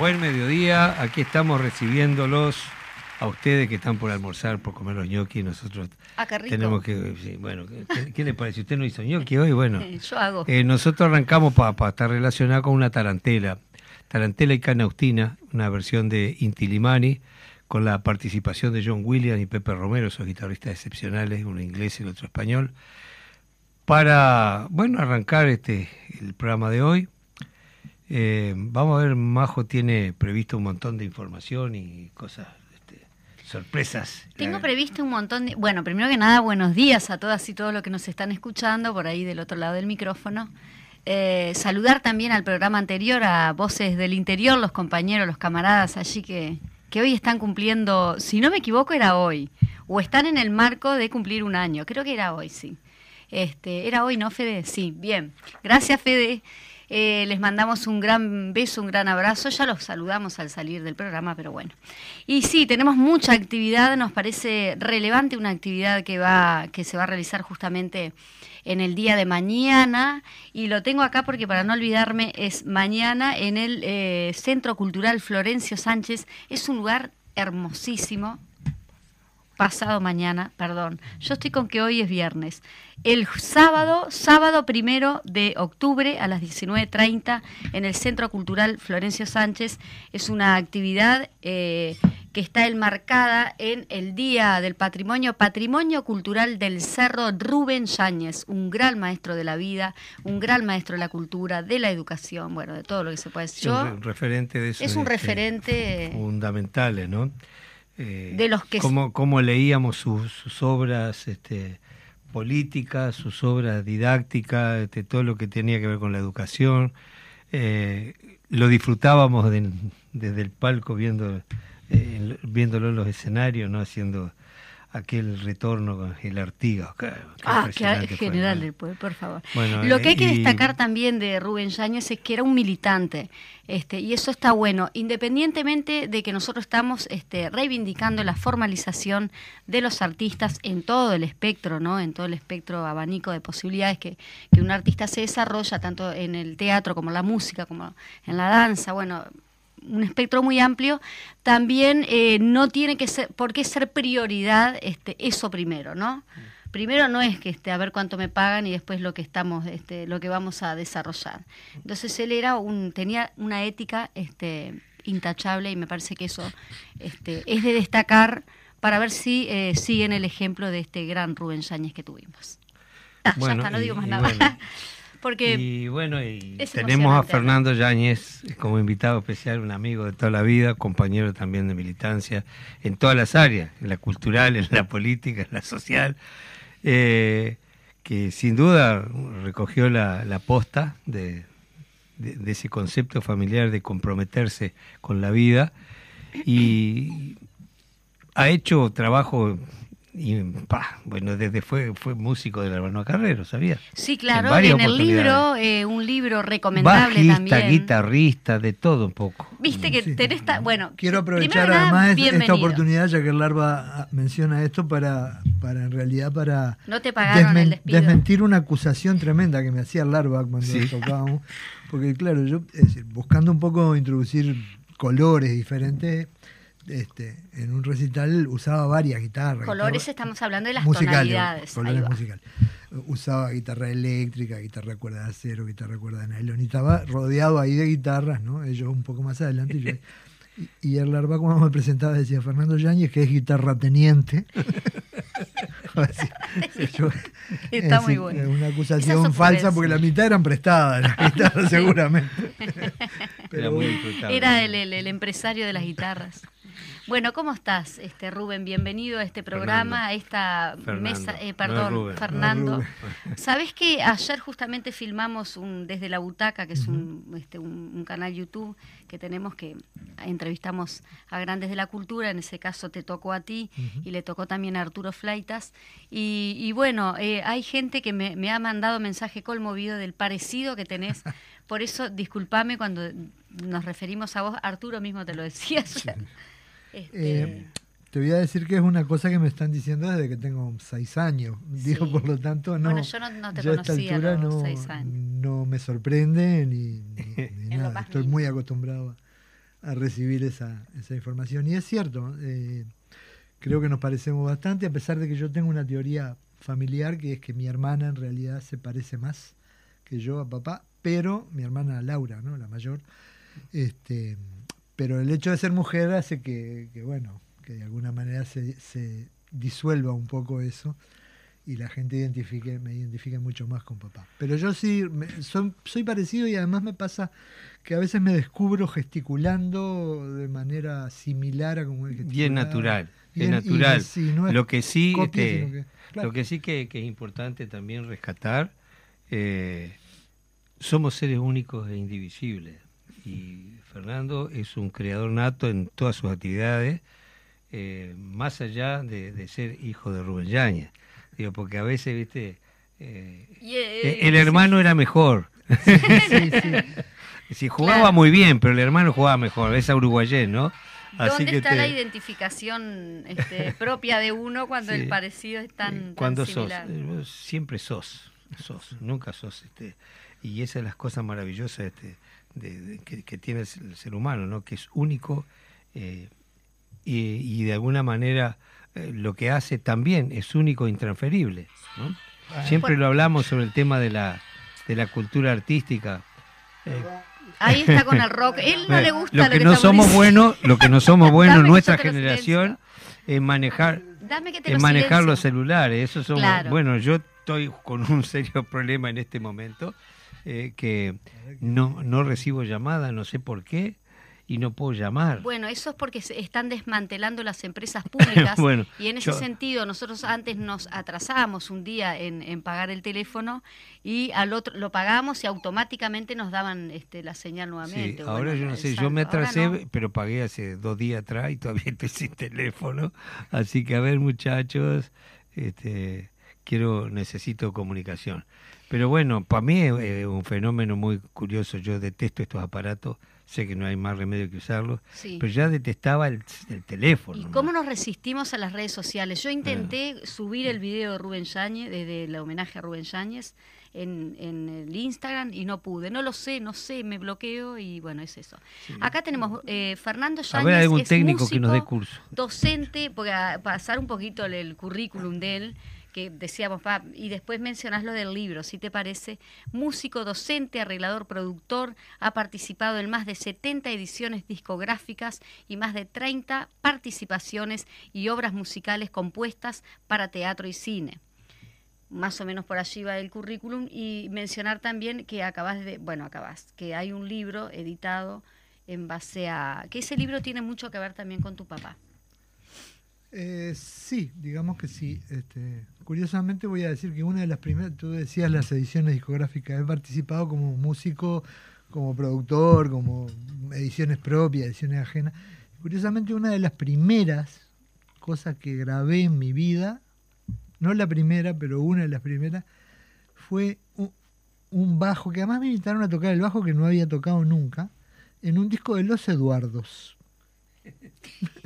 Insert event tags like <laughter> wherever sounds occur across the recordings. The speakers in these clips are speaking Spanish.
Buen mediodía, aquí estamos recibiéndolos a ustedes que están por almorzar, por comer los ñoquis, nosotros ah, qué rico. tenemos que, bueno, ¿qué, le parece? ¿Usted no hizo ñoqui hoy? Bueno, <laughs> yo hago. Eh, nosotros arrancamos para estar relacionado con una tarantela, tarantela y canaustina, una versión de Intilimani, con la participación de John Williams y Pepe Romero, esos guitarristas excepcionales, uno inglés y el otro español, para, bueno, arrancar este el programa de hoy. Eh, vamos a ver, Majo tiene previsto un montón de información y cosas, este, sorpresas. Tengo previsto un montón de... Bueno, primero que nada, buenos días a todas y todos los que nos están escuchando por ahí del otro lado del micrófono. Eh, saludar también al programa anterior a Voces del Interior, los compañeros, los camaradas allí que, que hoy están cumpliendo, si no me equivoco, era hoy, o están en el marco de cumplir un año. Creo que era hoy, sí. Este, ¿Era hoy, no, Fede? Sí, bien. Gracias, Fede. Eh, les mandamos un gran beso, un gran abrazo. Ya los saludamos al salir del programa, pero bueno. Y sí, tenemos mucha actividad. Nos parece relevante una actividad que, va, que se va a realizar justamente en el día de mañana. Y lo tengo acá porque para no olvidarme es mañana en el eh, Centro Cultural Florencio Sánchez. Es un lugar hermosísimo, pasado mañana, perdón. Yo estoy con que hoy es viernes. El sábado, sábado primero de octubre a las 19.30 en el Centro Cultural Florencio Sánchez es una actividad eh, que está enmarcada en el Día del Patrimonio, Patrimonio Cultural del Cerro Rubén Yáñez, un gran maestro de la vida, un gran maestro de la cultura, de la educación, bueno, de todo lo que se puede decir. un referente de eso. Es un referente... Fundamentales, ¿no? Eh, de los que cómo, leíamos sus, obras este, políticas, sus obras didácticas, este, todo lo que tenía que ver con la educación. Eh, lo disfrutábamos desde el palco viendo, eh, viéndolo en los escenarios, no haciendo aquel retorno con el Artigas. ah, general del pueblo, por favor. Lo que hay que destacar también de Rubén Yáñez es que era un militante, este, y eso está bueno, independientemente de que nosotros estamos este, reivindicando la formalización de los artistas en todo el espectro, ¿no? En todo el espectro abanico de posibilidades que, que un artista se desarrolla, tanto en el teatro como en la música, como en la danza, bueno, un espectro muy amplio, también eh, no tiene que ser, por qué ser prioridad este, eso primero, ¿no? Primero no es que este, a ver cuánto me pagan y después lo que estamos, este, lo que vamos a desarrollar. Entonces él era un, tenía una ética este, intachable y me parece que eso este, es de destacar para ver si eh, siguen el ejemplo de este gran Rubén Yáñez que tuvimos. Ah, ya está, no digo más nada. <laughs> Porque y bueno, y tenemos a Fernando Yáñez como invitado especial, un amigo de toda la vida, compañero también de militancia en todas las áreas, en la cultural, en la política, en la social, eh, que sin duda recogió la, la posta de, de, ese concepto familiar de comprometerse con la vida y ha hecho trabajo y bueno, desde fue fue músico del hermano Carrero, ¿sabía? Sí, claro, en, el libro, eh, un libro recomendable Bajista, guitarrista, de todo un poco. Viste que tenés, bueno, quiero aprovechar además esta oportunidad ya que el Larva menciona esto para para en realidad para no te pagaron desmentir una acusación tremenda que me hacía el Larva cuando tocábamos, porque claro, yo buscando un poco introducir colores diferentes este, en un recital usaba varias guitarras. Colores estamos hablando de las tonalidades. Colores musicales. Usaba guitarra eléctrica, guitarra cuerda de acero, guitarra cuerda de nylon. Y estaba rodeado ahí de guitarras, ¿no? Ellos un poco más adelante. <laughs> Y, el Larva, cuando me presentaba, decía Fernando Yáñez, que es guitarra teniente. <laughs> Está muy bueno. Una acusación falsa porque la mitad eran prestadas las <laughs> guitarras, seguramente. Pero, era, el, el empresario de las guitarras. Bueno, ¿cómo estás, este Rubén? Bienvenido a este programa, a esta mesa, eh, perdón, Fernando. Sabes que ayer justamente filmamos un desde la butaca, que es un, este, un, canal YouTube que tenemos que entrevistamos a grandes de la cultura. En ese caso te tocó a ti y le tocó también a Arturo Flaitas. Y, bueno, eh, hay gente que me, me ha mandado mensaje conmovido del parecido que tenés. <laughs> Por eso, discúlpame cuando nos referimos a vos, Arturo mismo te lo decía. Este, eh, te voy a decir que es una cosa que me están diciendo desde que tengo seis años. <laughs> Digo, por lo tanto, no. Bueno, yo no, te conocía a, no, me sorprende ni, <laughs> nada. Estoy muy acostumbrado a recibir esa, esa información. Y es cierto, eh, creo que nos parecemos bastante, a pesar de que yo tengo una teoría familiar que es que mi hermana en realidad se parece más que yo a papá, pero mi hermana Laura, ¿no? la mayor, este, pero el hecho de ser mujer hace que, bueno, que de alguna manera se, se disuelva un poco eso y la gente identifique, me identifique mucho más con papá. Pero yo sí soy, parecido y además me pasa que a veces me descubro gesticulando de manera similar a como el Bien natural, bien natural. lo que sí, este, lo que sí que, es importante también rescatar, eh, somos seres únicos e indivisibles. Y Fernando es un creador nato en todas sus actividades, eh, más allá de, ser hijo de Rubén Yáñez porque a veces, viste, eh, eh, el hermano era mejor. Sí, <laughs> jugaba muy bien, pero el hermano jugaba mejor, es uruguayés, ¿no? ¿Dónde está la identificación este, <laughs> propia de uno cuando el parecido es tan, cuando sos, eh, siempre sos, sos, nunca sos. Este, y esa es las cosas maravillosas este, de, que, tiene el ser humano, ¿no? Que es único y, y de alguna manera eh, lo que hace también es único e intransferible. Siempre lo hablamos sobre el tema de la, de la cultura artística. Eh, Ahí está con el rock. <laughs> Él no le gusta lo, que, no somos buenos, lo que no somos <laughs> buenos nuestra generación es manejar es manejar los celulares. Eso somos, bueno, yo estoy con un serio <laughs> problema en este momento eh, que no no recibo llamadas, no sé por qué y no puedo llamar. Bueno, eso es porque se están desmantelando las empresas públicas <laughs> bueno, y en ese sentido nosotros antes nos atrasábamos un día en, pagar el teléfono y al otro lo pagamos y automáticamente nos daban este, la señal nuevamente. Sí, ahora yo no sé, yo me atrasé, pero pagué hace dos días atrás y todavía <laughs> estoy sin teléfono, así que a ver muchachos, este, quiero necesito comunicación. Pero bueno, para mí es un fenómeno muy curioso. Yo detesto estos aparatos sé que no hay más remedio que usarlo, pero ya detestaba el, teléfono. ¿Y cómo nos resistimos a las redes sociales? Yo intenté subir el video de Rubén Yáñez, desde el homenaje a Rubén Yáñez, en, el Instagram y no pude. No lo sé, no sé, me bloqueo y bueno, es eso. Acá tenemos eh, Fernando Yáñez. A ver, algún técnico que nos dé curso. Docente, para pasar un poquito el currículum de él que decíamos, y después mencionas lo del libro, si te parece, músico, docente, arreglador, productor, ha participado en más de 70 ediciones discográficas y más de 30 participaciones y obras musicales compuestas para teatro y cine. Más o menos por allí va el currículum y mencionar también que acabas de, bueno, acabas, que hay un libro editado en base a, que ese libro tiene mucho que ver también con tu papá. Eh, sí, digamos que sí. Este, curiosamente voy a decir que una de las primeras, tú decías las ediciones discográficas, he participado como músico, como productor, como ediciones propias, ediciones ajenas. Curiosamente una de las primeras cosas que grabé en mi vida, no la primera, pero una de las primeras, fue un, un bajo, que además me invitaron a tocar el bajo que no había tocado nunca, en un disco de Los Eduardos. <laughs>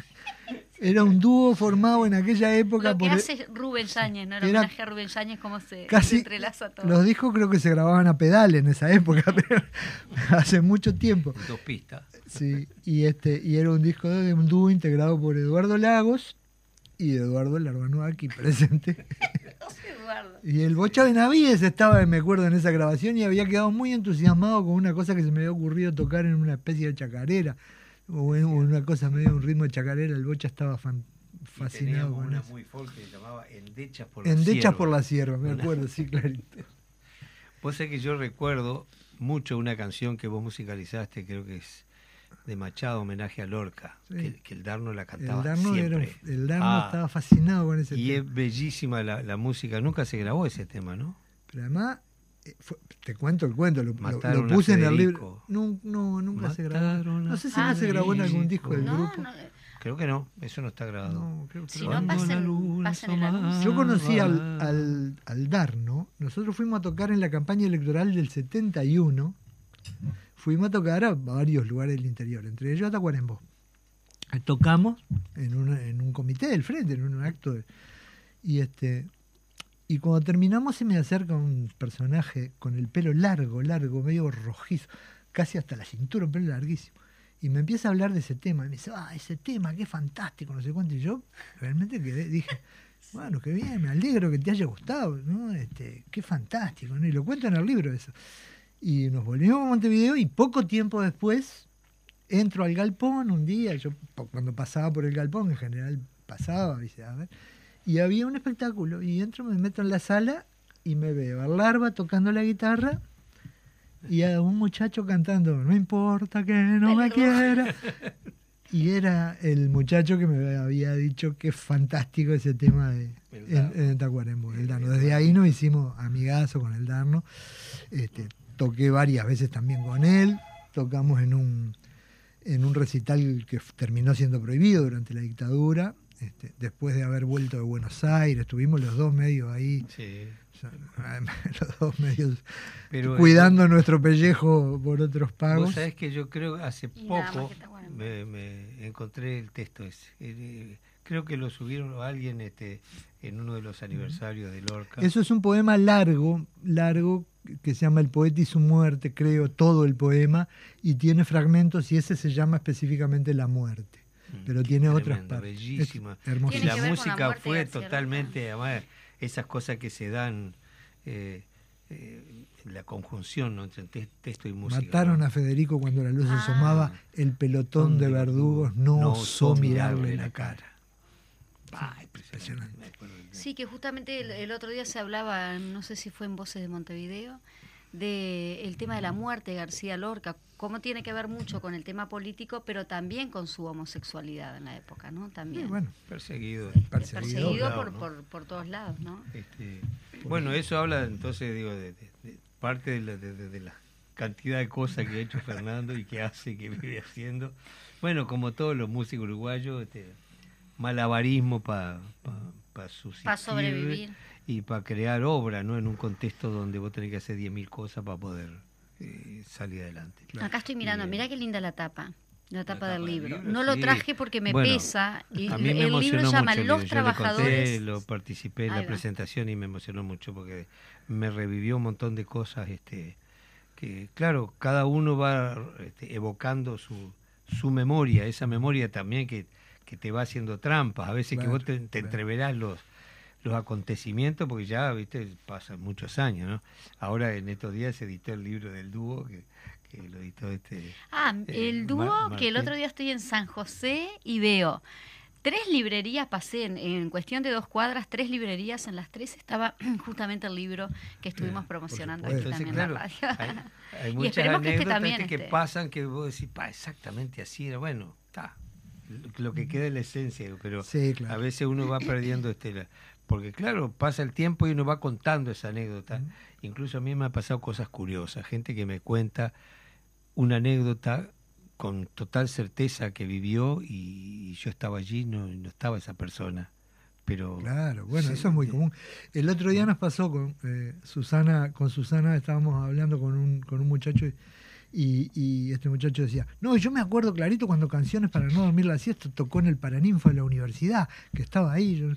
Era un dúo formado en aquella época. Lo que hace Rubén Sáñez, ¿no? El homenaje a Rubén Sáñez, cómo se, entrelaza todo. Los discos creo que se grababan a pedal en esa época, <laughs> pero hace mucho tiempo. Dos pistas. Sí, y, este, y era un disco de un dúo integrado por Eduardo Lagos y Eduardo Larbano aquí presente. <laughs> <laughs> y el Bocha Benavides estaba, me acuerdo, en esa grabación y había quedado muy entusiasmado con una cosa que se me había ocurrido tocar en una especie de chacarera una cosa medio un ritmo de chacarera, el Bocha estaba fascinado con una muy folk que se llamaba Endechas por la Endechas por la sierra, me acuerdo, sí, clarito. <laughs> Vos sabés que yo recuerdo mucho una canción que vos musicalizaste, creo que es de Machado, homenaje a Lorca, que, el Darno la cantaba el Darno siempre. el Darno ah. estaba fascinado con ese y tema. Y es bellísima la, la música, nunca se grabó ese tema, ¿no? Pero además eh, te cuento el cuento, lo, puse en el libro. No, no nunca se grabó. No sé si no se grabó en algún disco del grupo. Eh. creo que no, eso no está grabado. si no, pasen, Yo conocí al, al, al Darno. Nosotros fuimos a tocar en la campaña electoral del 71. Fuimos a tocar a varios lugares del interior, entre ellos a Tacuarembó. Tocamos en un, en un comité del frente, en un acto. De, y este y cuando terminamos se me acerca un personaje con el pelo largo, largo, medio rojizo, casi hasta la cintura, un pelo larguísimo. y me empieza a hablar de ese tema. Y me dice, ah, ese tema, qué fantástico, no sé cuánto. Y yo realmente quedé, dije, <laughs> bueno, qué bien, me alegro que te haya gustado, ¿no? Este, qué fantástico, ¿no? Y lo cuento en el libro eso. Y nos volvimos a Montevideo y poco tiempo después entro al galpón un día, yo cuando pasaba por el galpón en general pasaba, dice, a ver, y había un espectáculo y entro, me meto en la sala y me veo a Larva tocando la guitarra y a un muchacho cantando, no importa que no me quiera. Y era el muchacho que me había dicho que es fantástico ese tema de en, Tacuarembó, el Darno. Desde ahí nos hicimos amigazo con el Darno. Este, toqué varias veces también con él. Tocamos en un, en un recital que terminó siendo prohibido durante la dictadura. Este, después de haber vuelto de Buenos Aires, estuvimos los dos medios ahí. Sí. <laughs> los dos medios Pero, cuidando nuestro pellejo por otros pagos. Vos sabés que yo creo hace poco me, encontré el texto ese. Eh, creo que lo subieron a alguien este, en uno de los aniversarios de Lorca. Eso es un poema largo, largo, que se llama El poeta y su muerte, creo, todo el poema, y tiene fragmentos y ese se llama específicamente La muerte. Mm, pero tiene otras partes. Bellísima. Y la música fue totalmente, además, esas cosas que se dan. Eh, eh, la conjunción entre texto y música. Mataron a Federico cuando la luz se asomaba, ah. el pelotón de verdugos no, osó mirarle la cara. Ah, sí, que justamente el, otro día se hablaba, no sé si fue en Voces de Montevideo, del el tema de la muerte de García Lorca, cómo tiene que ver mucho con el tema político, pero también con su homosexualidad en la época, ¿no? También. bueno, perseguido. Perseguido, por, por, por, todos lados, ¿no? Este, bueno, eso habla entonces, digo, de parte de la, cantidad de cosas que ha hecho Fernando y que hace, que vive haciendo. Bueno, como todos los músicos uruguayos, este, malabarismo para pa, sobrevivir y para crear obra, ¿no? En un contexto donde vos tenés que hacer 10.000 cosas para poder eh, salir adelante. Acá estoy mirando, mira qué linda la tapa. La tapa, del, libro. No lo traje porque me pesa. Y a mí me el libro llama Los Trabajadores. lo participé en la presentación y me emocionó mucho porque me revivió un montón de cosas. este que Claro, cada uno va este, evocando su, su memoria, esa memoria también que, que te va haciendo trampas. A veces que vos te, entreverás los, los acontecimientos porque ya, viste, pasan muchos años, ¿no? Ahora en estos días se editó el libro del dúo que este, ah, eh, el dúo que el otro día estoy en San José y veo tres librerías, pasé en, cuestión de dos cuadras, tres librerías, en las tres estaba <clears throat> justamente el libro que estuvimos promocionando aquí también en la radio. Hay, <laughs> muchas anécdotas que, pasan que vos decís, pa, exactamente así era, bueno, está, lo que queda es la esencia, pero a veces uno va <clears throat> perdiendo este, porque claro, pasa el tiempo y uno va contando esa anécdota. Incluso a mí me ha pasado cosas curiosas, gente que me cuenta una anécdota con total certeza que vivió y, yo estaba allí, no, no estaba esa persona. Pero, claro, bueno, eso es muy común. El otro día nos pasó con eh, Susana, con Susana estábamos hablando con un, con un muchacho y, y, este muchacho decía, no, yo me acuerdo clarito cuando Canciones para no dormir la siesta tocó en el Paraninfo de la universidad, que estaba ahí. Yo,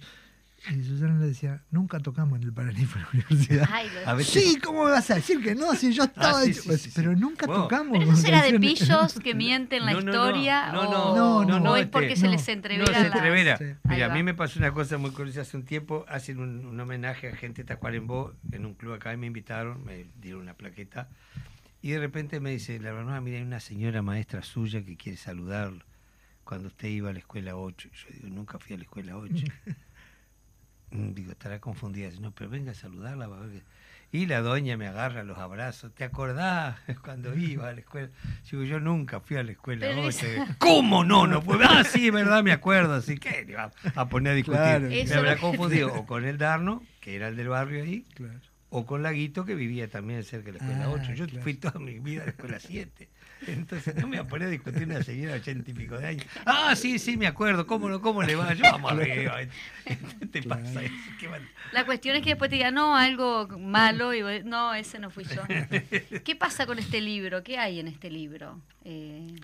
y Susana le decía, nunca tocamos en el Paraninfo de la universidad. Sí, ¿cómo me vas a decir que no? Si yo ah, estaba... pero nunca tocamos. ¿Pero eso será de pillos que <laughs> mienten la historia? No, no, no. no, es porque se les entrevera. No, se entrevera. Mira, a mí me pasó una cosa muy curiosa hace un tiempo. Hacen un, homenaje a gente de Tacuarembó en un club acá y me invitaron, me dieron una plaqueta. Y de repente me dice, la verdad, mira, hay una señora maestra suya que quiere saludarlo cuando usted iba a la escuela 8. Yo digo, nunca fui a la escuela 8. <laughs> Mm, digo, estará confundida. No, pero venga a saludarla. Y la doña me agarra los abrazos. ¿Te acordás <laughs> cuando iba a la escuela? Digo, yo nunca fui a la escuela. ¿Cómo no? No puedo. Ah, sí, verdad, me acuerdo. Así que iba a poner a discutir. me habrá confundido o con el Darno, que era el del barrio ahí, o con Laguito, que vivía también cerca de la escuela 8. Ah, yo fui toda mi vida a la escuela 7. Entonces no me voy a poner a discutir una señora de ochenta y pico de años. Ah, sí, sí, me acuerdo. ¿Cómo, no, cómo le va? Yo <laughs> vamos arriba. te pasa eso? La cuestión es que después te diga, no, algo malo. Y no, ese no fui yo. <laughs> ¿Qué pasa con este libro? ¿Qué hay en este libro? Eh,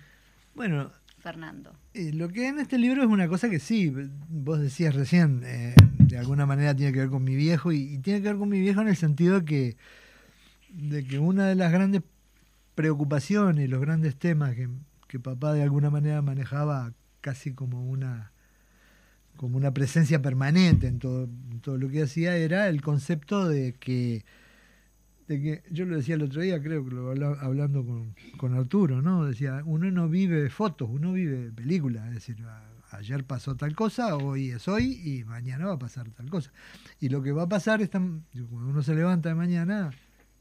bueno, Fernando. Eh, lo que hay en este libro es una cosa que sí, vos decías recién, eh, de alguna manera tiene que ver con mi viejo y, y, tiene que ver con mi viejo en el sentido que, de que una de las grandes preocupaciones, los grandes temas que, que papá de alguna manera manejaba casi como una como una presencia permanente en todo, todo lo que hacía era el concepto de que, de que, yo lo decía el otro día, creo que lo hablando con, con, Arturo, ¿no? Decía, uno no vive fotos, uno vive películas, es decir, ayer pasó tal cosa, hoy es hoy y mañana va a pasar tal cosa. Y lo que va a pasar es cuando uno se levanta de mañana,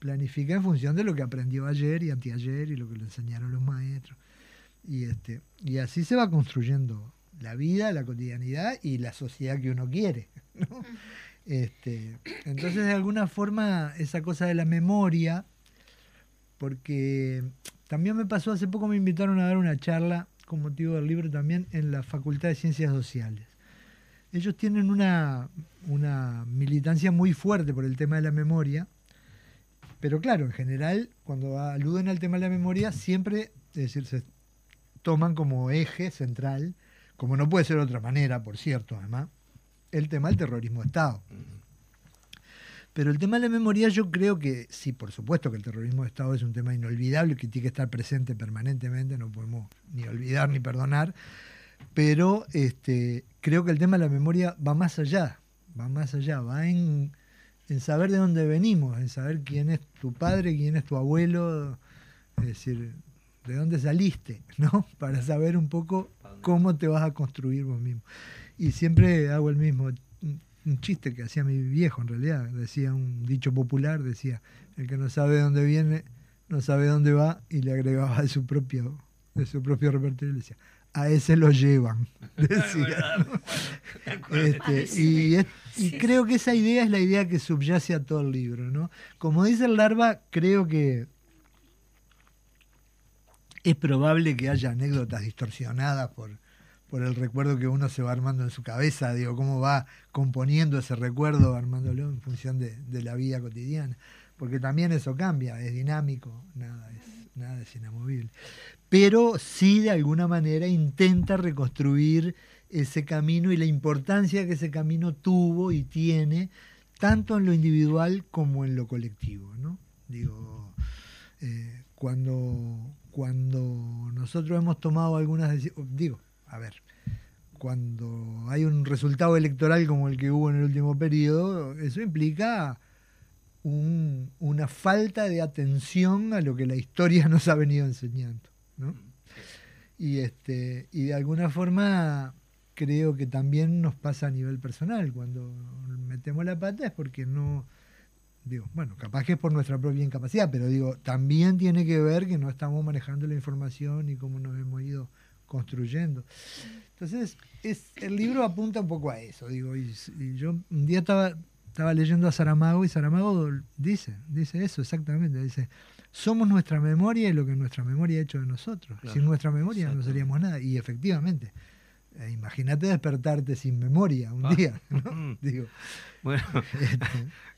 planifica en función de lo que aprendió ayer y anteayer y lo que le enseñaron los maestros. Y, este, y así se va construyendo la vida, la cotidianidad y la sociedad que uno quiere. <laughs> Este, entonces, de alguna forma, esa cosa de la memoria, porque también me pasó, hace poco me invitaron a dar una charla con motivo del libro también en la Facultad de Ciencias Sociales. Ellos tienen una, una militancia muy fuerte por el tema de la memoria, pero claro, en general, cuando aluden al tema de la memoria, siempre, es decir, se toman como eje central como no puede ser de otra manera, por cierto, además, el tema del terrorismo de Estado. Pero el tema de la memoria yo creo que sí, por supuesto que el terrorismo de Estado es un tema inolvidable que tiene que estar presente permanentemente, no podemos ni olvidar ni perdonar, pero este, creo que el tema de la memoria va más allá, va más allá, va en, en saber de dónde venimos, en saber quién es tu padre, quién es tu abuelo, es decir, de dónde saliste, <laughs> ¿no? Para saber un poco cómo te vas a construir vos mismo. Y siempre hago el mismo, un chiste que hacía mi viejo en realidad, decía un dicho popular, decía, el que no sabe de dónde viene, no sabe dónde va, y le agregaba de su propio, de su propio repertorio, le decía, a ese lo llevan, <laughs> decía. Este, y, y creo que esa idea es la idea que subyace a todo el libro, ¿no? Como dice el Larva, creo que es probable que haya anécdotas distorsionadas por, por el recuerdo que uno se va armando en su cabeza, digo, cómo va componiendo ese recuerdo, armándolo en función de, la vida cotidiana. Porque también eso cambia, es dinámico, nada es, nada es inamovible. Pero sí de alguna manera intenta reconstruir ese camino y la importancia que ese camino tuvo y tiene, tanto en lo individual como en lo colectivo. ¿no? Digo, eh, cuando, cuando nosotros hemos tomado algunas decisiones, digo, a ver, cuando hay un resultado electoral como el que hubo en el último periodo, eso implica una falta de atención a lo que la historia <laughs> nos ha venido enseñando. ¿no? Y, este, y de alguna forma creo que también nos pasa a nivel personal. Cuando metemos la pata es porque no, digo, bueno, capaz que es por nuestra propia incapacidad, pero digo, también tiene que ver que no estamos manejando la información y cómo nos hemos ido construyendo. Entonces, es, el libro apunta un poco a eso, digo, y, yo un día estaba, estaba leyendo a Saramago y Saramago dice, dice eso exactamente, dice, somos nuestra memoria y lo que nuestra memoria ha hecho de nosotros. Sin nuestra memoria no seríamos nada. Y efectivamente, eh, imagínate despertarte sin memoria un ah. día, ¿no? <laughs> Digo, bueno, este,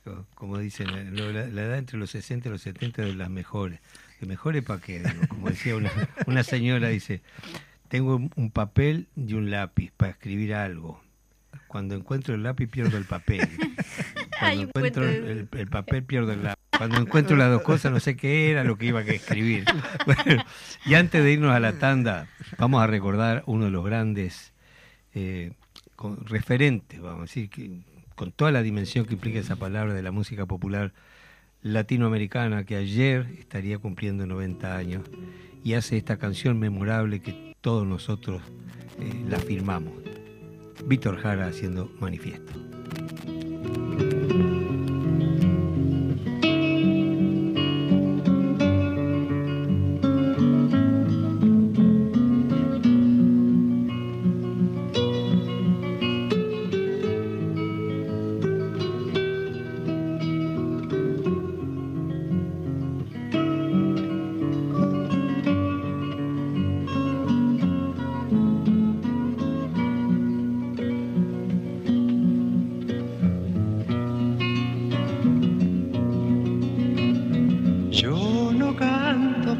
<laughs> como dicen, la, edad entre los 60 y los 70 es de las mejores. ¿De mejores para qué? como decía una, una señora, dice, tengo un papel y un lápiz para escribir algo. Cuando encuentro el lápiz pierdo el papel. <laughs> Cuando encuentro el, el, papel pierdo el lápiz. Cuando encuentro las dos cosas no sé qué era lo que iba a escribir. <laughs> Bueno, y antes de irnos a la tanda, vamos a recordar uno de los grandes eh, referentes, vamos a decir, que, con toda la dimensión que implica esa palabra de la música popular latinoamericana, que ayer estaría cumpliendo 90 años y hace esta canción memorable que todos nosotros eh, la firmamos. Víctor Jara haciendo manifiesto.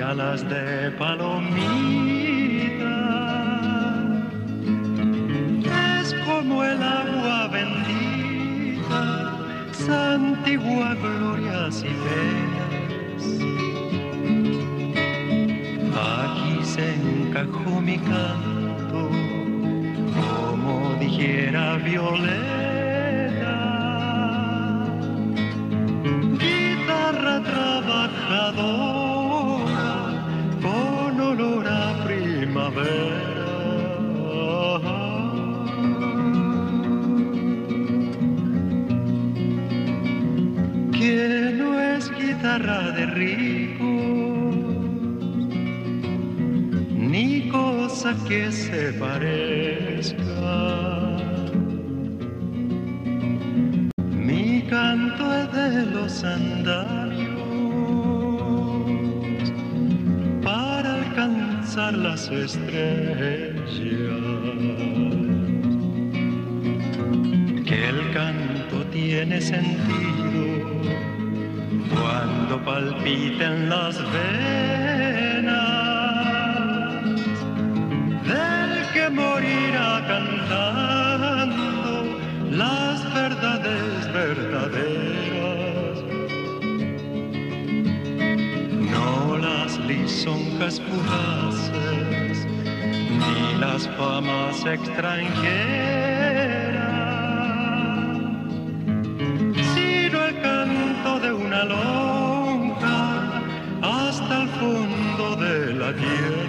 alas de palomita. Es como el agua bendita, santigua glorias y penas. Aquí se encajó mi canto, como dijera Violeta. Guitarra trabajadora, que se parezca. Mi canto es de los andamios para alcanzar las estrellas. Que el canto tiene sentido cuando palpiten las venas morirá cantando las verdades verdaderas. No las lisonjas fugaces, ni las famas extranjeras, sino el canto de una lonja hasta el fondo de la tierra.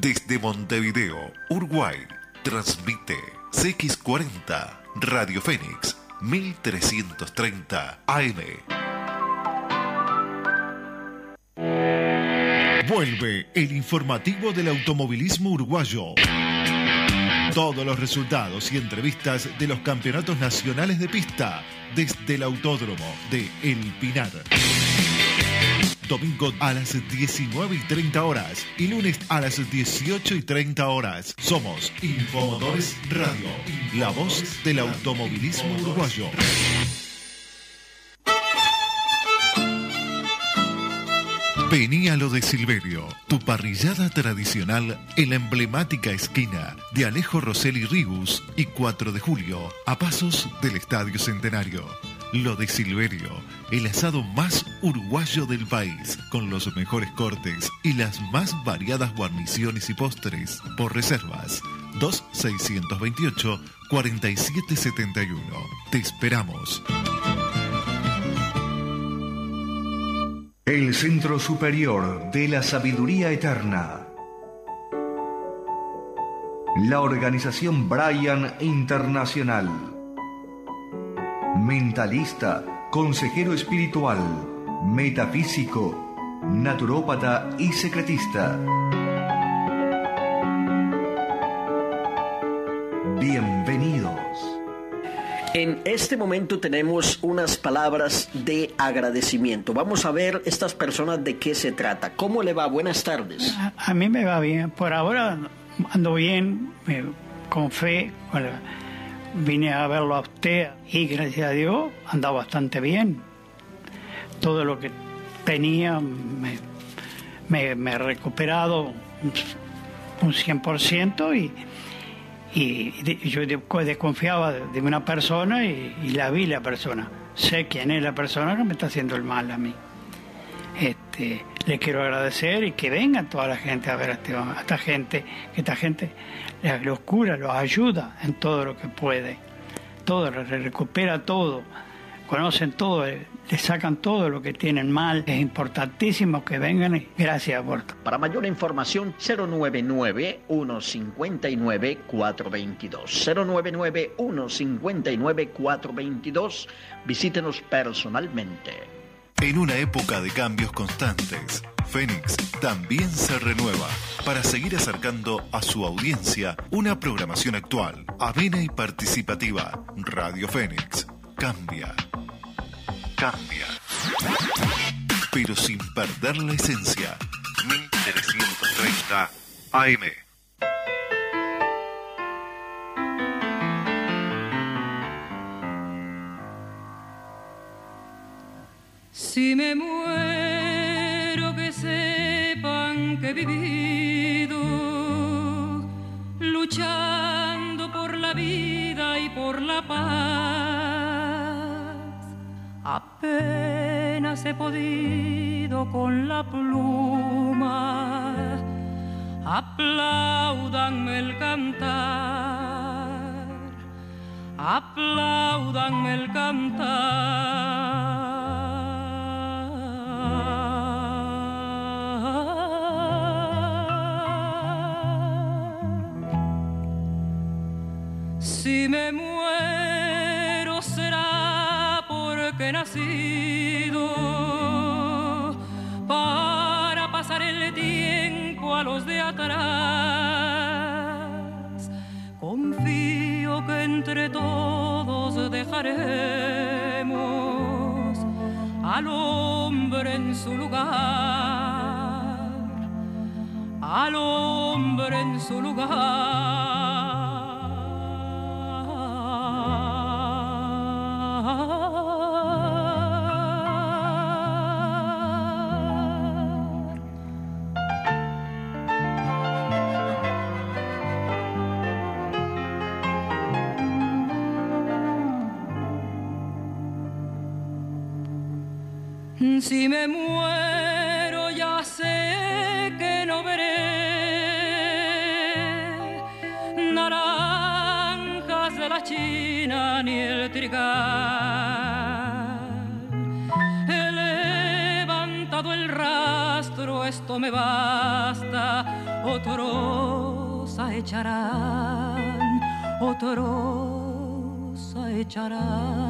Desde Montevideo, Uruguay, transmite CX40 Radio Fénix 1330 AM. Vuelve el informativo del automovilismo uruguayo. Todos los resultados y entrevistas de los campeonatos nacionales de pista desde el autódromo de El Pinar. Domingo a las 19 y 30 horas y lunes a las 18 y 30 horas. Somos Infomotores Radio, la voz del automovilismo uruguayo. Peníalo de Silverio, tu parrillada tradicional en la emblemática esquina de Alejo Rosselli Ribus y 4 de julio, a pasos del Estadio Centenario. Lo de Silverio, el asado más uruguayo del país, con los mejores cortes y las más variadas guarniciones y postres, por reservas. 2628-4771. Te esperamos. El Centro Superior de la Sabiduría Eterna. La organización Brian Internacional. Mentalista, consejero espiritual, metafísico, naturópata y secretista. Bienvenido en este momento tenemos unas palabras de agradecimiento. Vamos a ver estas personas de qué se trata. ¿Cómo le va? Buenas tardes. A, mí me va bien. Por ahora ando bien, con fe. vine a verlo a usted y gracias a Dios anda bastante bien. Todo lo que tenía me, me, he recuperado un 100% y y yo desconfiaba de una persona y, la vi la persona. Sé quién es la persona que me está haciendo el mal a mí. Este, le quiero agradecer y que venga toda la gente a ver a, este, esta gente, que esta gente los cura, los ayuda en todo lo que puede. Todo, recupera todo, conocen todo, le sacan todo lo que tienen mal. Es importantísimo que vengan y gracias por Para mayor información, 099-159-422. 099-159-422. Visítenos personalmente. En una época de cambios constantes, Fénix también se renueva para seguir acercando a su audiencia una programación actual, amena y participativa. Radio Fénix cambia cambia. Pero sin perder la esencia. 1330 AM. Si me muero, que sepan que he vivido luchando por la vida y por la paz Apenas he podido con la pluma, aplaudanme el cantar, aplaudanme el cantar. Para pasar el tiempo a los de atrás. Confío que entre todos dejaremos al hombre en su lugar, al hombre en su lugar. Trigal. He levantado el rastro, esto me basta, otros echarán, otros echarán.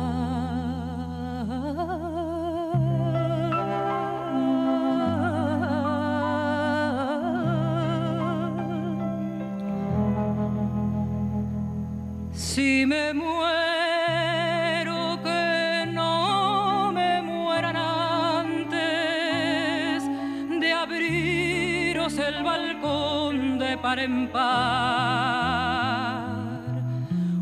Si me muero, par en par.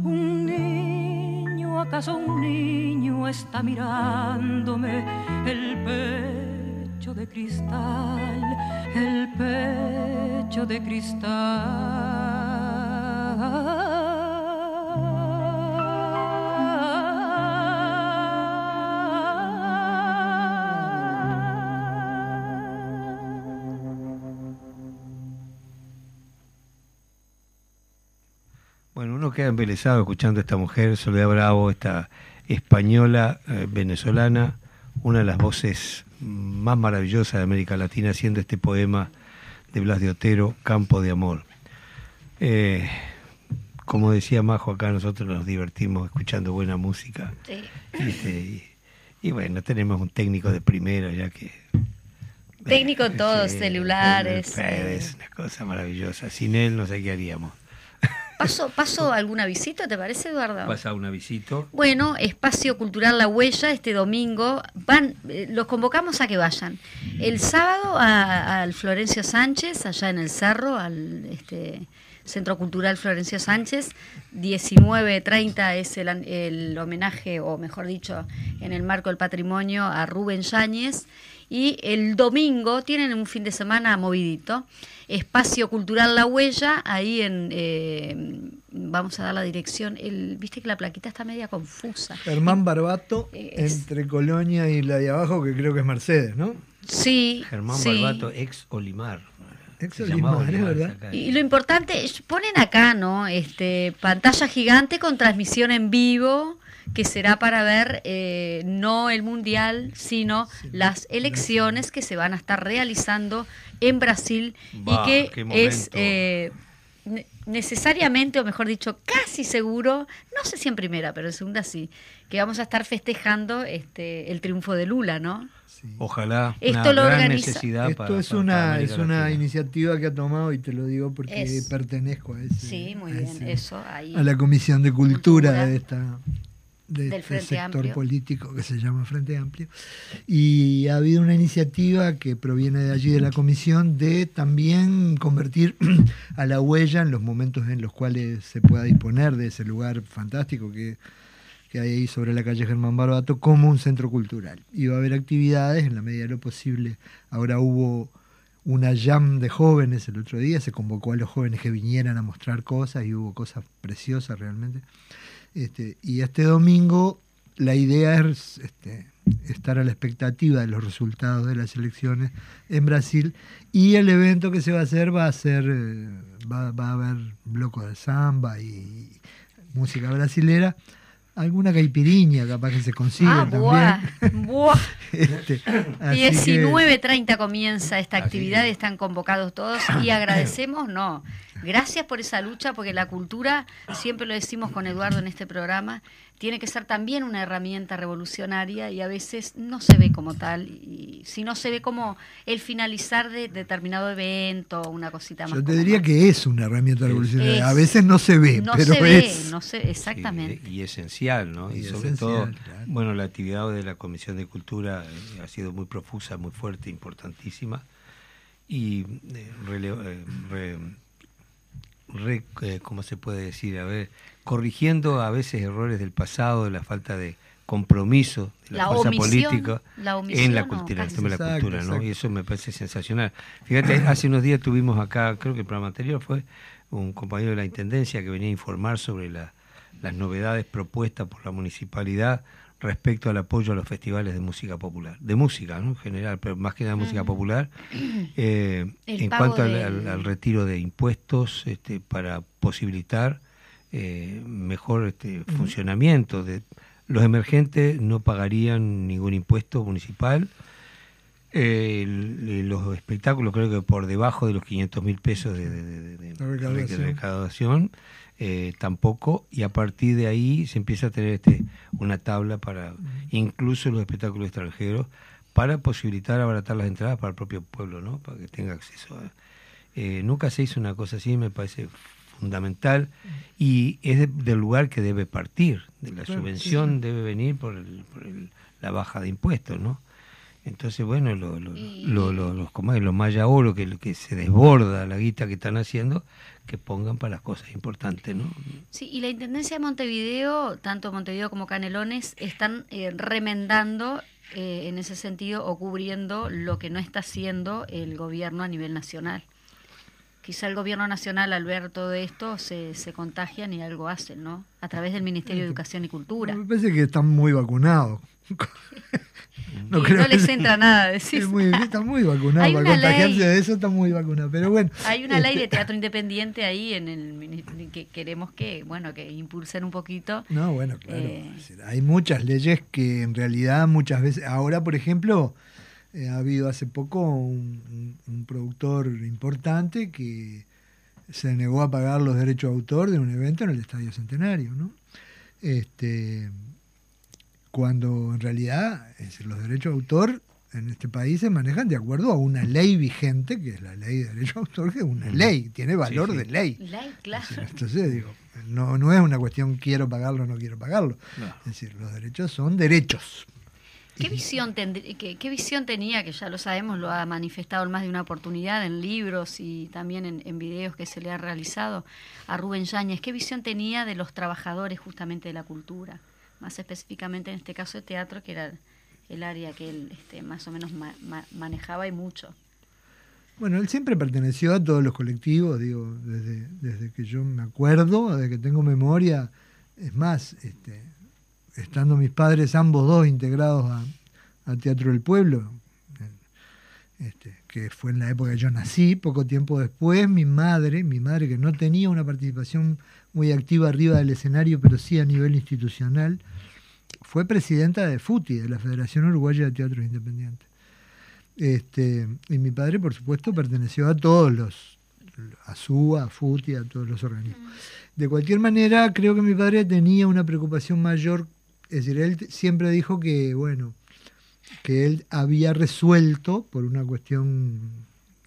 Un niño, acaso un niño está mirándome el pecho de cristal, el pecho de cristal. Queda embelesado escuchando a esta mujer, Soledad Bravo, esta española eh, venezolana, una de las voces más maravillosas de América Latina, haciendo este poema de Blas de Otero, Campo de Amor. Eh, como decía Majo, acá nosotros nos divertimos escuchando buena música. Este, y, bueno, tenemos un técnico de primera ya que... Técnico en todos, celulares. Es una cosa maravillosa. Sin él no sé qué haríamos. ¿Paso, paso alguna visita, te parece, Eduardo? Pasa una visita. Bueno, Espacio Cultural La Huella, este domingo, van, eh, los convocamos a que vayan. El sábado al Florencio Sánchez, allá en el Cerro, al este, Centro Cultural Florencio Sánchez. 19.30 es el, el homenaje, o mejor dicho, en el marco del patrimonio, a Rubén Yáñez. Y el domingo tienen un fin de semana movidito. Espacio Cultural La Huella, ahí en, eh, vamos a dar la dirección, el, viste que la plaquita está media confusa. Germán Barbato, entre Colonia y la de abajo, que creo que es Mercedes, ¿no? Sí. Germán Barbato, ex Olimar. Ex Olimar, es verdad. Y lo importante, ponen acá, ¿no? Este, pantalla gigante con transmisión en vivo que será para ver eh, no el mundial, sino las elecciones que se van a estar realizando en Brasil y que es eh, necesariamente, o mejor dicho, casi seguro, no sé si en primera, pero en segunda sí, que vamos a estar festejando este el triunfo de Lula, ¿no? Ojalá. Esto lo organiza. Esto es una es una iniciativa que ha tomado y te lo digo porque pertenezco a ese. Sí, muy bien, eso ahí. A la comisión de cultura de esta de del este sector político que se llama Frente Amplio. Y ha habido una iniciativa que proviene de allí de la comisión de también convertir <clears throat> a la huella en los momentos en los cuales se pueda disponer de ese lugar fantástico que, que hay ahí sobre la calle Germán Barbato como un centro cultural. Y va a haber actividades en la medida de lo posible. Ahora hubo una jam de jóvenes el otro día, se convocó a los jóvenes que vinieran a mostrar cosas y hubo cosas preciosas realmente. Este, y este domingo la idea es este, estar a la expectativa de los resultados de las elecciones en Brasil. Y el evento que se va a hacer va a ser eh, va, va a haber bloco de samba y música brasilera. Alguna caipiriña capaz que se consigue ah, también. Buah, <laughs> este, 19.30 comienza esta actividad, están convocados todos y agradecemos, no, gracias por esa lucha porque la cultura, siempre lo decimos con Eduardo en este programa, tiene que ser también una herramienta revolucionaria y a veces no se ve como tal, y si no se ve como el finalizar de determinado evento, una cosita más. Yo te diría que es una herramienta revolucionaria, a veces no se ve, no pero se ve, no se, exactamente. y esencial, ¿no? Y, sobre todo, bueno, la actividad de la Comisión de Cultura eh, ha sido muy profusa, muy fuerte, importantísima, y eh, eh, re, ¿cómo se puede decir? A ver, corrigiendo a veces errores del pasado, de la falta de compromiso de la, fuerza política en la cultura, en de la cultura, ¿no? Y eso me parece sensacional. Fíjate, hace unos días tuvimos acá, creo que el programa anterior fue un compañero de la Intendencia que venía a informar sobre las novedades propuestas por la municipalidad respecto al apoyo a los festivales de música popular, de música ¿no? en general, pero más que nada música popular, <clears throat> eh, en cuanto al, retiro de impuestos este, para posibilitar eh, mejor este, funcionamiento. De, los emergentes no pagarían ningún impuesto municipal. Eh, los espectáculos creo que por debajo de los 500 mil pesos de, recaudación, eh, tampoco y a partir de ahí se empieza a tener este una tabla para incluso los espectáculos extranjeros para posibilitar abaratar las entradas para el propio pueblo no para que tenga acceso nunca se hizo una cosa así me parece fundamental y es del lugar que debe partir, de la subvención debe venir por, la baja de impuestos, ¿no? Entonces, bueno, lo, lo, lo, los, como es, los maya oro que, que se desborda la guita que están haciendo, que pongan para las cosas importantes, ¿no? Sí, y la Intendencia de Montevideo, tanto Montevideo como Canelones, están eh, remendando eh, en ese sentido o cubriendo lo que no está haciendo el gobierno a nivel nacional quizá el gobierno nacional al ver todo esto se, se contagian y algo hacen, ¿no? A través del Ministerio de Educación y Cultura. Me parece que están muy vacunados. <laughs> no, no les entra nada <laughs> decir. Muy, están muy. Para contagiarse de eso muy. Pero bueno. Hay una ley de este teatro independiente ahí en el que queremos que, bueno, que impulsen un poquito. No, bueno, claro. Eh, hay muchas leyes que en realidad muchas veces. Ahora, por ejemplo eh, ha habido hace poco un, productor importante que se negó a pagar los derechos de autor de un evento en el Estadio Centenario, ¿no? Este, cuando en realidad los derechos de autor en este país se manejan de acuerdo a una ley vigente, que es la ley de derecho de autor, que es una ley, tiene valor de ley. Ley, claro. Entonces, digo, no, no es una cuestión quiero pagarlo o no quiero pagarlo. Es decir, los derechos son derechos. ¿Qué visión, qué, qué, visión tenía, que ya lo sabemos, lo ha manifestado en más de una oportunidad en libros y también en, en videos que se le ha realizado a Rubén Yáñez? ¿Qué visión tenía de los trabajadores justamente de la cultura? Más específicamente en este caso de teatro, que era el área que él este, más o menos manejaba y mucho. Bueno, él siempre perteneció a todos los colectivos, digo, desde, desde que yo me acuerdo, desde que tengo memoria. Es más, este, estando mis padres ambos dos integrados a, Teatro del Pueblo, este, que fue en la época que yo nací, poco tiempo después, mi madre, mi madre que no tenía una participación muy activa arriba del escenario, pero sí a nivel institucional, fue presidenta de FUTI, de la Federación Uruguaya de Teatros Independientes. Este, y mi padre, por supuesto, perteneció a todos los, a SUA, a FUTI, a todos los organismos. De cualquier manera, creo que mi padre tenía una preocupación mayor, es decir, él siempre dijo que, bueno, que él había resuelto, por una cuestión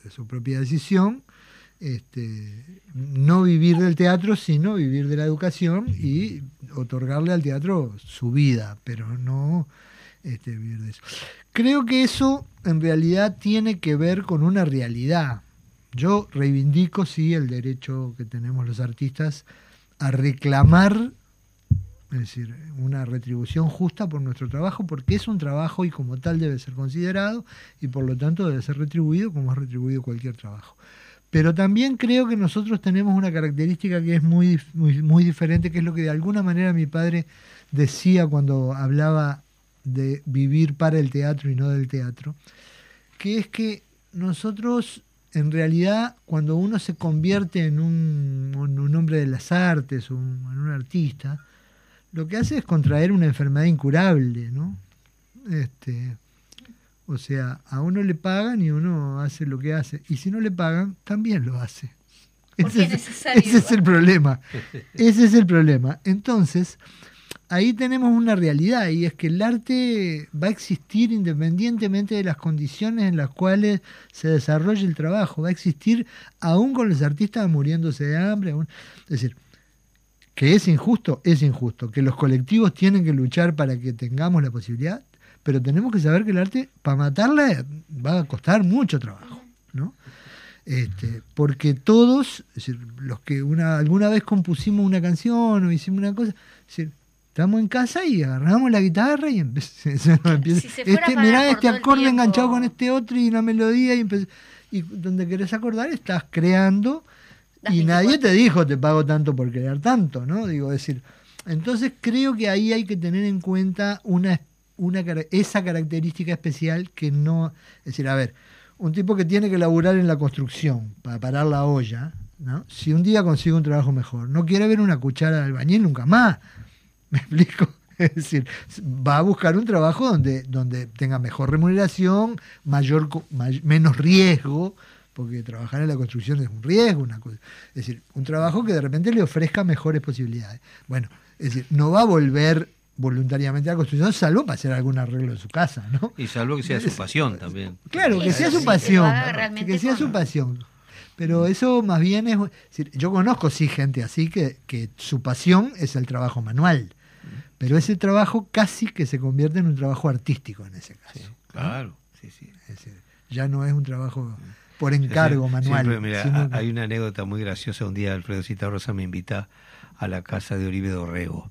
de su propia decisión, este, no vivir del teatro, sino vivir de la educación y otorgarle al teatro su vida, pero no este, vivir de eso. Creo que eso en realidad tiene que ver con una realidad. Yo reivindico, sí, el derecho que tenemos los artistas a reclamar, es decir, una retribución justa por nuestro trabajo, porque es un trabajo y como tal debe ser considerado y por lo tanto debe ser retribuido como es retribuido cualquier trabajo. Pero también creo que nosotros tenemos una característica que es muy, muy, muy diferente, que es lo que de alguna manera mi padre decía cuando hablaba de vivir para el teatro y no del teatro, que es que nosotros en realidad cuando uno se convierte en un, un hombre de las artes o en un artista, lo que hace es contraer una enfermedad incurable, ¿no? Este, o sea, a uno le pagan y uno hace lo que hace. Y si no le pagan, también lo hace. Ese es, ese es el problema. Ese es el problema. Entonces, ahí tenemos una realidad y es que el arte va a existir independientemente de las condiciones en las cuales se desarrolle el trabajo. Va a existir aún con los artistas muriéndose de hambre. Es decir, que es injusto, es injusto. Que los colectivos tienen que luchar para que tengamos la posibilidad, pero tenemos que saber que el arte, para matarla, va a costar mucho trabajo, ¿no? Este, porque todos, es decir, los que una, alguna vez compusimos una canción o hicimos una cosa, estamos en casa y agarramos la guitarra y empezamos <laughs> este, mirá este acorde enganchado con este otro y una melodía y, y donde querés acordar estás creando y nadie te dijo te pago tanto por crear tanto, ¿no? Digo, decir, entonces creo que ahí hay que tener en cuenta una una, esa característica especial que no... Es decir, a ver, un tipo que tiene que laburar en la construcción para parar la olla, ¿no? si un día consigue un trabajo mejor, no quiere ver una cuchara de albañil nunca más. <laughs> ¿Me explico? Es decir, va a buscar un trabajo donde, donde tenga mejor remuneración, mayor, menos riesgo, porque trabajar en la construcción es un riesgo, una cosa. Es decir, un trabajo que de repente le ofrezca mejores posibilidades. Bueno, es decir, no va a volver voluntariamente a la construcción, salvo para hacer algún arreglo en su casa, ¿no? Y salvo que sea su pasión también. Claro, que sea su pasión. Que sea su pasión. Pero eso más bien es... yo conozco, sí, gente así que, que su pasión es el trabajo manual. Pero ese trabajo casi que se convierte en un trabajo artístico en ese caso. claro, sí, sí. ya no es un trabajo por encargo manual. mira, hay una anécdota muy graciosa. Un día Alfredo Cita Rosa me invita a la casa de Oribe Dorrego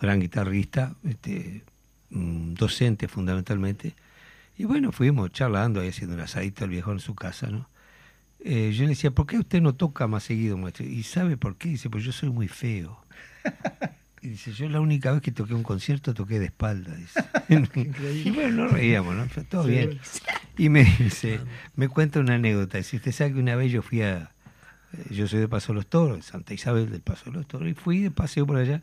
gran guitarrista, este, docente fundamentalmente. Y bueno, fuimos charlando ahí haciendo un asadito al viejo en su casa, ¿no? Eh, yo le decía, ¿por qué usted no toca más seguido, maestro? ¿Y sabe por qué? Dice, pues yo soy muy feo. <laughs> Y dice, yo la única vez que toqué un concierto toqué de espalda. <laughs> <laughs> y bueno, no reíamos, ¿no? todo bien. Y me dice, me cuenta una anécdota. Dice, usted sabe que una vez yo fui a, eh, yo soy de Paso de los Toros, Santa Isabel del Paso de los Toros, y fui de paseo por allá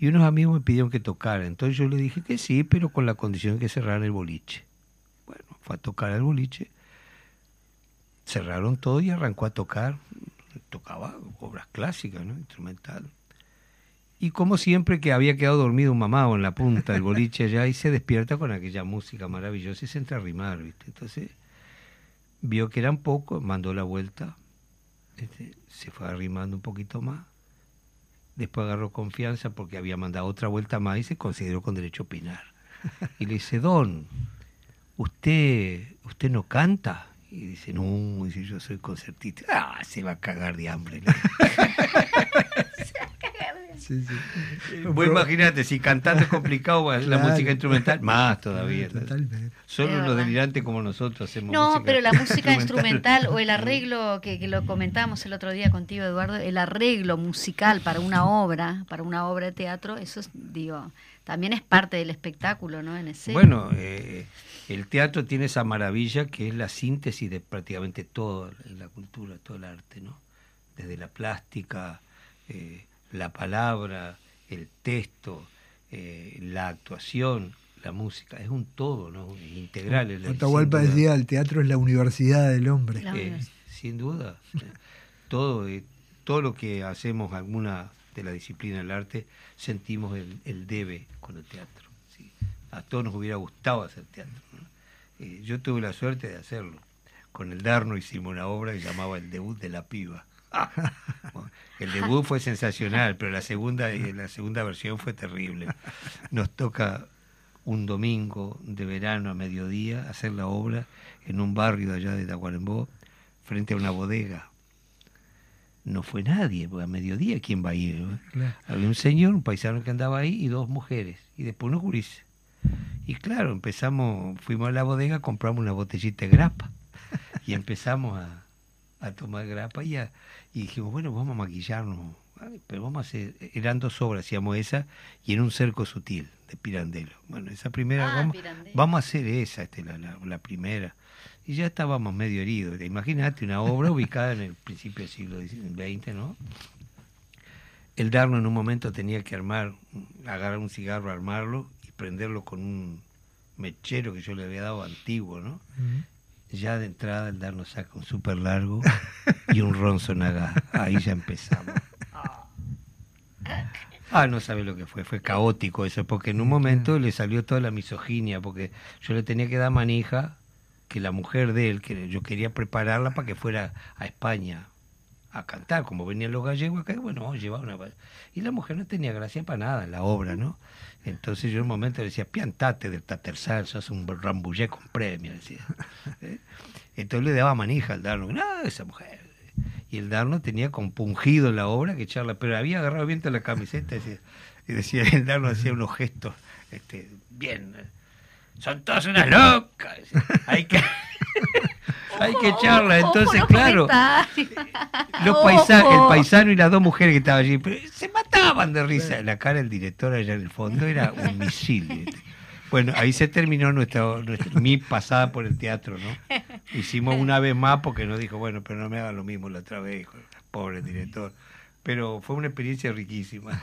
y unos amigos me pidieron que tocara. Entonces yo le dije que sí, pero con la condición de que cerraran el boliche. Bueno, fue a tocar el boliche. Cerraron todo y arrancó a tocar. Tocaba obras clásicas, ¿no? Instrumental. Y como siempre que había quedado dormido un mamado en la punta del boliche allá y se despierta con aquella música maravillosa y se entra a rimar, ¿viste? Entonces vio que eran pocos, mandó la vuelta, este, se fue arrimando un poquito más, después agarró confianza porque había mandado otra vuelta más y se consideró con derecho a opinar. <laughs> Y le dice, Don, ¿usted, usted no canta? Y dice, no, dice, yo soy concertista. Ah, se va a cagar de hambre. <laughs> Sí, sí. Vos imagínate, si cantando es complicado, la música instrumental, más todavía. Totalmente. Solo los delirantes como nosotros hacemos No, pero la música instrumental o el <laughs> arreglo, que, lo comentamos el otro día contigo, Eduardo, el arreglo musical para una obra, para una obra de teatro, eso es, digo, también es parte del espectáculo, ¿no? En ese bueno, eh, el teatro tiene esa maravilla que es la síntesis de prácticamente todo la cultura, todo el arte, ¿no? Desde la plástica, eh, la palabra, el texto, eh, la actuación, la música, es un todo, ¿no? Integral. Atahualpa decía, el teatro es la universidad del hombre. Eh, sin duda. todo, eh, todo lo que hacemos, alguna de la disciplina del arte, sentimos el, debe con el teatro. A todos nos hubiera gustado hacer teatro. yo tuve la suerte de hacerlo. Con el Darno hicimos una obra que llamaba El debut de la piba el debut fue sensacional, pero la segunda, eh, la segunda versión fue terrible. Nos toca un domingo de verano a mediodía hacer la obra en un barrio allá de Tacuarembó, frente a una bodega. No fue nadie, porque a mediodía, ¿quién va a ir? Había un señor, un paisano que andaba ahí y dos mujeres, y después unos gurises. Y claro, empezamos, fuimos a la bodega, compramos una botellita de grapa y empezamos a, a tomar grapa y, y dijimos, bueno, vamos a maquillarnos, pero vamos a hacer, eran dos obras, hacíamos esa y en un cerco sutil de Pirandello. Bueno, esa primera, ah, vamos, a hacer esa, este, la, la, primera. Y ya estábamos medio heridos. Imagínate una obra <laughs> ubicada en el principio del siglo XX, ¿no? El Darno en un momento tenía que armar, agarrar un cigarro, armarlo y prenderlo con un mechero que yo le había dado antiguo, ¿no? Ya de entrada el darnos saca un súper largo y un ronzo naga. Ahí ya empezamos. Ah, no sabe lo que fue, fue caótico eso, porque en un momento le salió toda la misoginia, porque yo le tenía que dar manija que la mujer de él, que yo quería prepararla para que fuera a España a cantar, como venían los gallegos acá, bueno, llevaba una... Y la mujer no tenía gracia para nada en la obra, ¿no? Entonces yo en un momento le decía, piantate del tatersal, sos un rambullé con premio, decía. ¿Eh? Entonces le daba manija al Darno, no, esa mujer. Y el Darno tenía compungido la obra que charla, pero había agarrado viento la camiseta y decía, el Darno hacía unos gestos, este, bien, son todas unas locas, hay que... hay que echarla. Entonces, claro, los el paisano y las dos mujeres que estaban allí se mataban de risa. La cara del director allá en el fondo era un misil. Bueno, ahí se terminó nuestra, mi pasada por el teatro, ¿no? Hicimos una vez más porque nos dijo, bueno, pero no me hagan lo mismo la otra vez, pobre director. Pero fue una experiencia riquísima.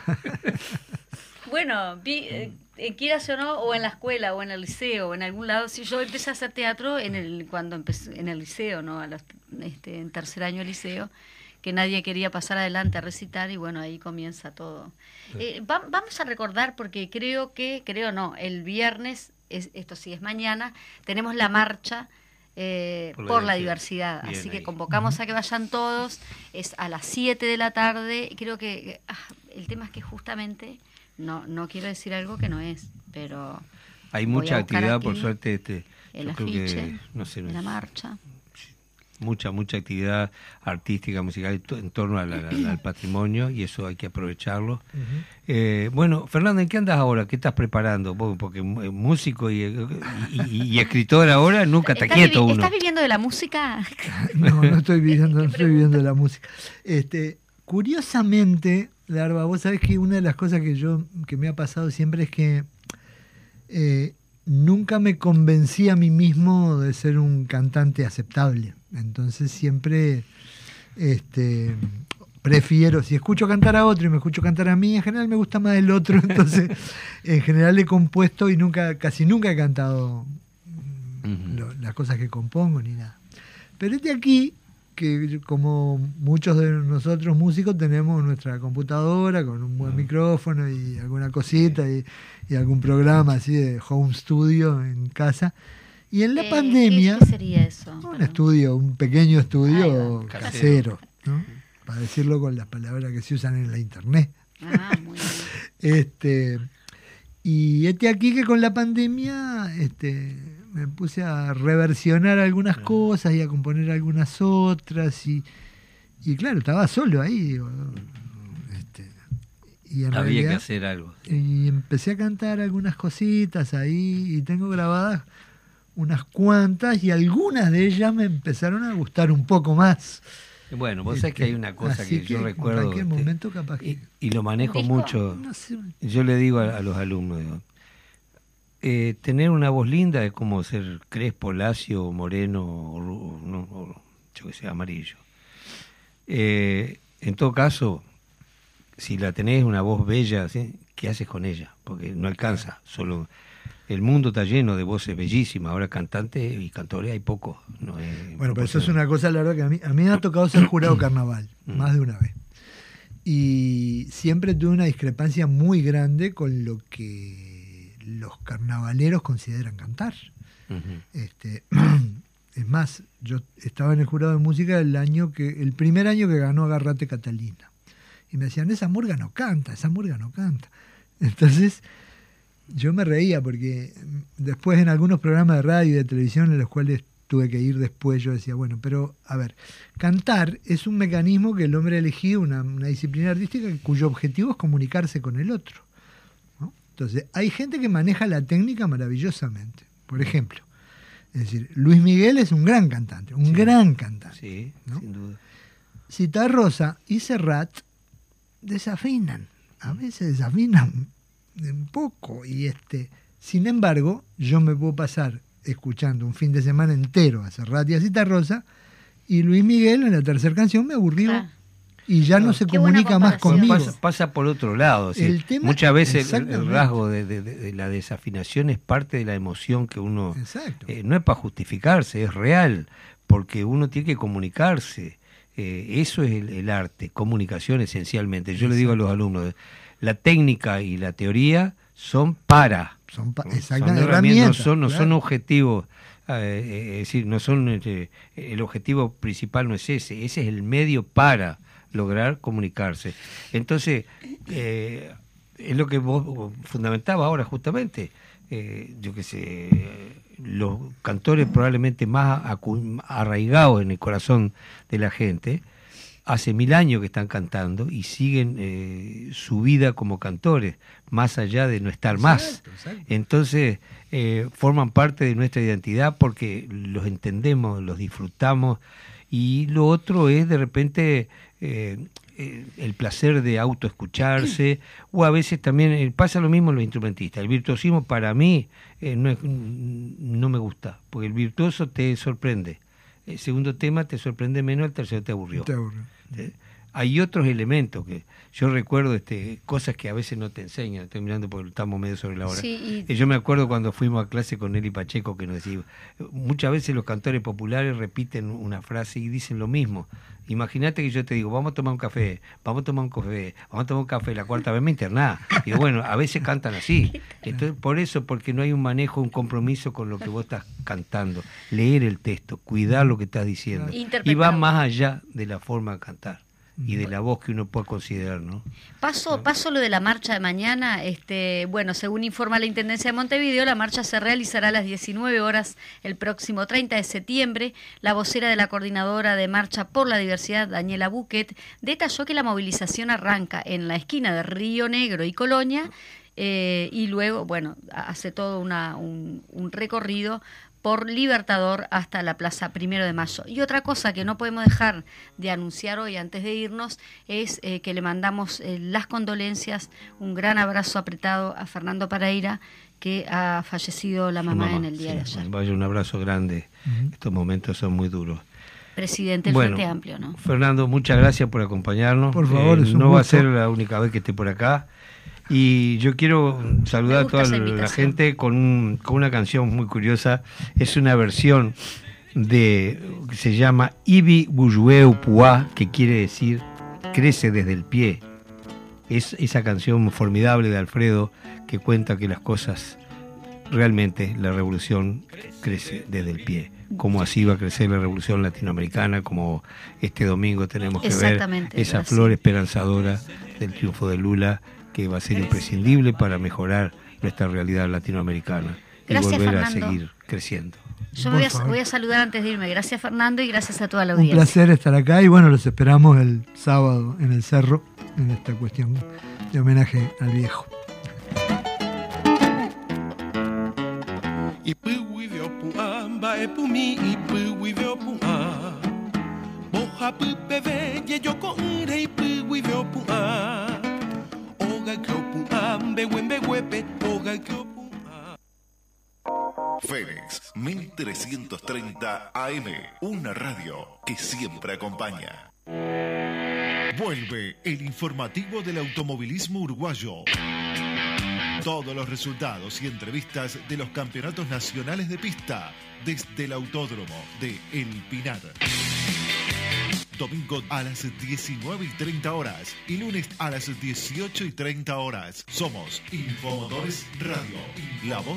Bueno, vi, eh, eh, quieras o no, o en la escuela, o en el liceo, o en algún lado. Si yo empecé a hacer teatro en el cuando empecé en el liceo, ¿no? A los, este, en tercer año de liceo, que nadie quería pasar adelante a recitar, y bueno, ahí comienza todo. Eh, vamos a recordar, porque creo que, creo no, el viernes, es, esto sí es mañana, tenemos la marcha. por, la, diversidad. Así que convocamos a que vayan todos. Es a las 7 de la tarde. Creo que ah, el tema es que justamente no, no quiero decir algo que no es, pero... Hay mucha actividad, por suerte, este, el afiche, no sé, la marcha. Mucha, mucha actividad artística, musical en torno al, patrimonio y eso hay que aprovecharlo. Eh, bueno, Fernando, ¿en qué andas ahora? ¿Qué estás preparando? Porque músico y, y, escritor ahora nunca está quieto uno. ¿Estás viviendo de la música? no, no estoy viviendo, <laughs> no estoy viviendo de la música. Este, curiosamente, Larva, vos sabés que una de las cosas que yo que me ha pasado siempre es que eh, nunca me convencí a mí mismo de ser un cantante aceptable. Entonces siempre este, prefiero, si escucho cantar a otro y me escucho cantar a mí, en general me gusta más el otro. <laughs> Entonces, en general he compuesto y nunca, casi nunca he cantado las cosas que compongo ni nada. Pero este aquí que como muchos de nosotros músicos tenemos nuestra computadora con un buen micrófono y alguna cosita y, algún programa así de home studio en casa. Y en la eh, pandemia... ¿Qué sería eso? Un estudio, un pequeño estudio casero, ¿no? para decirlo con las palabras que se usan en la internet. Ah, muy bien. <laughs> este, y este aquí que con la pandemia este, me puse a reversionar algunas cosas y a componer algunas otras y, y claro, estaba solo ahí. Este, y Había que hacer algo. Y empecé a cantar algunas cositas ahí y tengo grabadas unas cuantas y algunas de ellas me empezaron a gustar un poco más. Bueno, vos sabés que hay una cosa que, yo recuerdo. En este, momento capaz y, lo manejo mucho. Yo le digo a, los alumnos, digo, eh, tener una voz linda es como ser crespo, lacio, moreno, o, no, yo que sé, amarillo. Eh, en todo caso, si la tenés una voz bella, ¿qué haces con ella? Porque no alcanza. Solo el mundo está lleno de voces bellísimas. Ahora cantantes y cantores hay pocos. bueno, pero eso es una cosa, la verdad, que a mí, a mí me ha tocado ser jurado <coughs> carnaval, más de una vez. Y siempre tuve una discrepancia muy grande con lo que los carnavaleros consideran cantar. este, <clears throat> es más, yo estaba en el jurado de música el año que, el primer año que ganó Agarrate Catalina. Y me decían, esa murga no canta, esa murga no canta. <laughs> Entonces, yo me reía porque después en algunos programas de radio y de televisión en los cuales tuve que ir después, yo decía, bueno, pero a ver, cantar es un mecanismo que el hombre ha elegido, una disciplina artística cuyo objetivo es comunicarse con el otro. Entonces, hay gente que maneja la técnica maravillosamente. Por ejemplo, es decir, Luis Miguel es un gran cantante, un gran cantante. Sí, sin duda. Cita Rosa y Serrat desafinan, a veces desafinan un poco. Y este, sin embargo, yo me puedo pasar escuchando un fin de semana entero a Serrat y a Cita Rosa, y Luis Miguel en la tercera canción me aburrió y ya no, se comunica más conmigo. Pasa, por otro lado. muchas veces el, rasgo de, la desafinación es parte de la emoción que uno... Eh, no es para justificarse, es real, porque uno tiene que comunicarse. Eh, eso es el, arte, comunicación esencialmente. Yo le digo a los alumnos, la técnica y la teoría son para. Son, herramientas, no son, objetivos. Eh, es decir, no son el objetivo principal no es ese, ese es el medio para lograr comunicarse. Entonces, eh, es lo que vos fundamentaba ahora justamente. Eh, yo qué sé, los cantores probablemente más arraigados en el corazón de la gente, hace mil años que están cantando y siguen eh, su vida como cantores, más allá de no estar más. Entonces, forman parte de nuestra identidad porque los entendemos, los disfrutamos y lo otro es de repente eh, eh, el placer de autoescucharse, <clears throat> o a veces también eh, pasa lo mismo en los instrumentistas. El virtuosismo para mí no, es, no me gusta, porque el virtuoso te sorprende. El segundo tema te sorprende menos, el tercero te aburrió. で Hay otros elementos que yo recuerdo este, cosas que a veces no te enseñan, estoy mirando porque estamos medio sobre la hora. y... Yo me acuerdo cuando fuimos a clase con Eli Pacheco que nos decía, muchas veces los cantores populares repiten una frase y dicen lo mismo. Imagínate que yo te digo, vamos a tomar un café, vamos a tomar un café, vamos a tomar un café, la cuarta vez me internás. Y bueno, a veces cantan así. <laughs> Entonces, por eso, porque no hay un manejo, un compromiso con lo que vos estás cantando. Leer el texto, cuidar lo que estás diciendo. Y va más allá de la forma de cantar y de la voz que uno puede considerar, ¿no? Paso, paso lo de la marcha de mañana, este, bueno, según informa la Intendencia de Montevideo, la marcha se realizará a las 19 horas el próximo 30 de septiembre. La vocera de la coordinadora de Marcha por la Diversidad, Daniela Buquet, detalló que la movilización arranca en la esquina de Río Negro y Colonia eh, y luego, bueno, hace todo una, un, un recorrido por Libertador hasta la Plaza Primero de Mayo. Y otra cosa que no podemos dejar de anunciar hoy antes de irnos es eh, que le mandamos eh, las condolencias, un gran abrazo apretado a Fernando Pareira, que ha fallecido la mamá, en el día de ayer. Vaya un abrazo grande, estos momentos son muy duros. Presidente del Frente Amplio, ¿no? Fernando, muchas gracias por acompañarnos. Por favor, eh, no va a ser la única vez que esté por acá. Y yo quiero saludar a toda la gente con, con, una canción muy curiosa. Es una versión de se llama Ibi Pua, que quiere decir crece desde el pie. Es esa canción formidable de Alfredo que cuenta que las cosas realmente la revolución crece desde el pie. Como así va a crecer la revolución latinoamericana, como este domingo tenemos que ver esa flor esperanzadora del triunfo de Lula, que va a ser imprescindible para mejorar nuestra realidad latinoamericana y volver a seguir creciendo. Yo voy a, voy a, saludar antes de irme. Gracias Fernando y gracias a toda la audiencia. Un placer estar acá y bueno, los esperamos el sábado en el cerro en esta cuestión de homenaje al viejo. Fénix 1330 AM, una radio que siempre acompaña. Vuelve el informativo del automovilismo uruguayo. Todos los resultados y entrevistas de los campeonatos nacionales de pista desde el autódromo de El Pinar. Domingo a las 19 y 30 horas y lunes a las 18 y 30 horas. Somos Infomotores Radio, la voz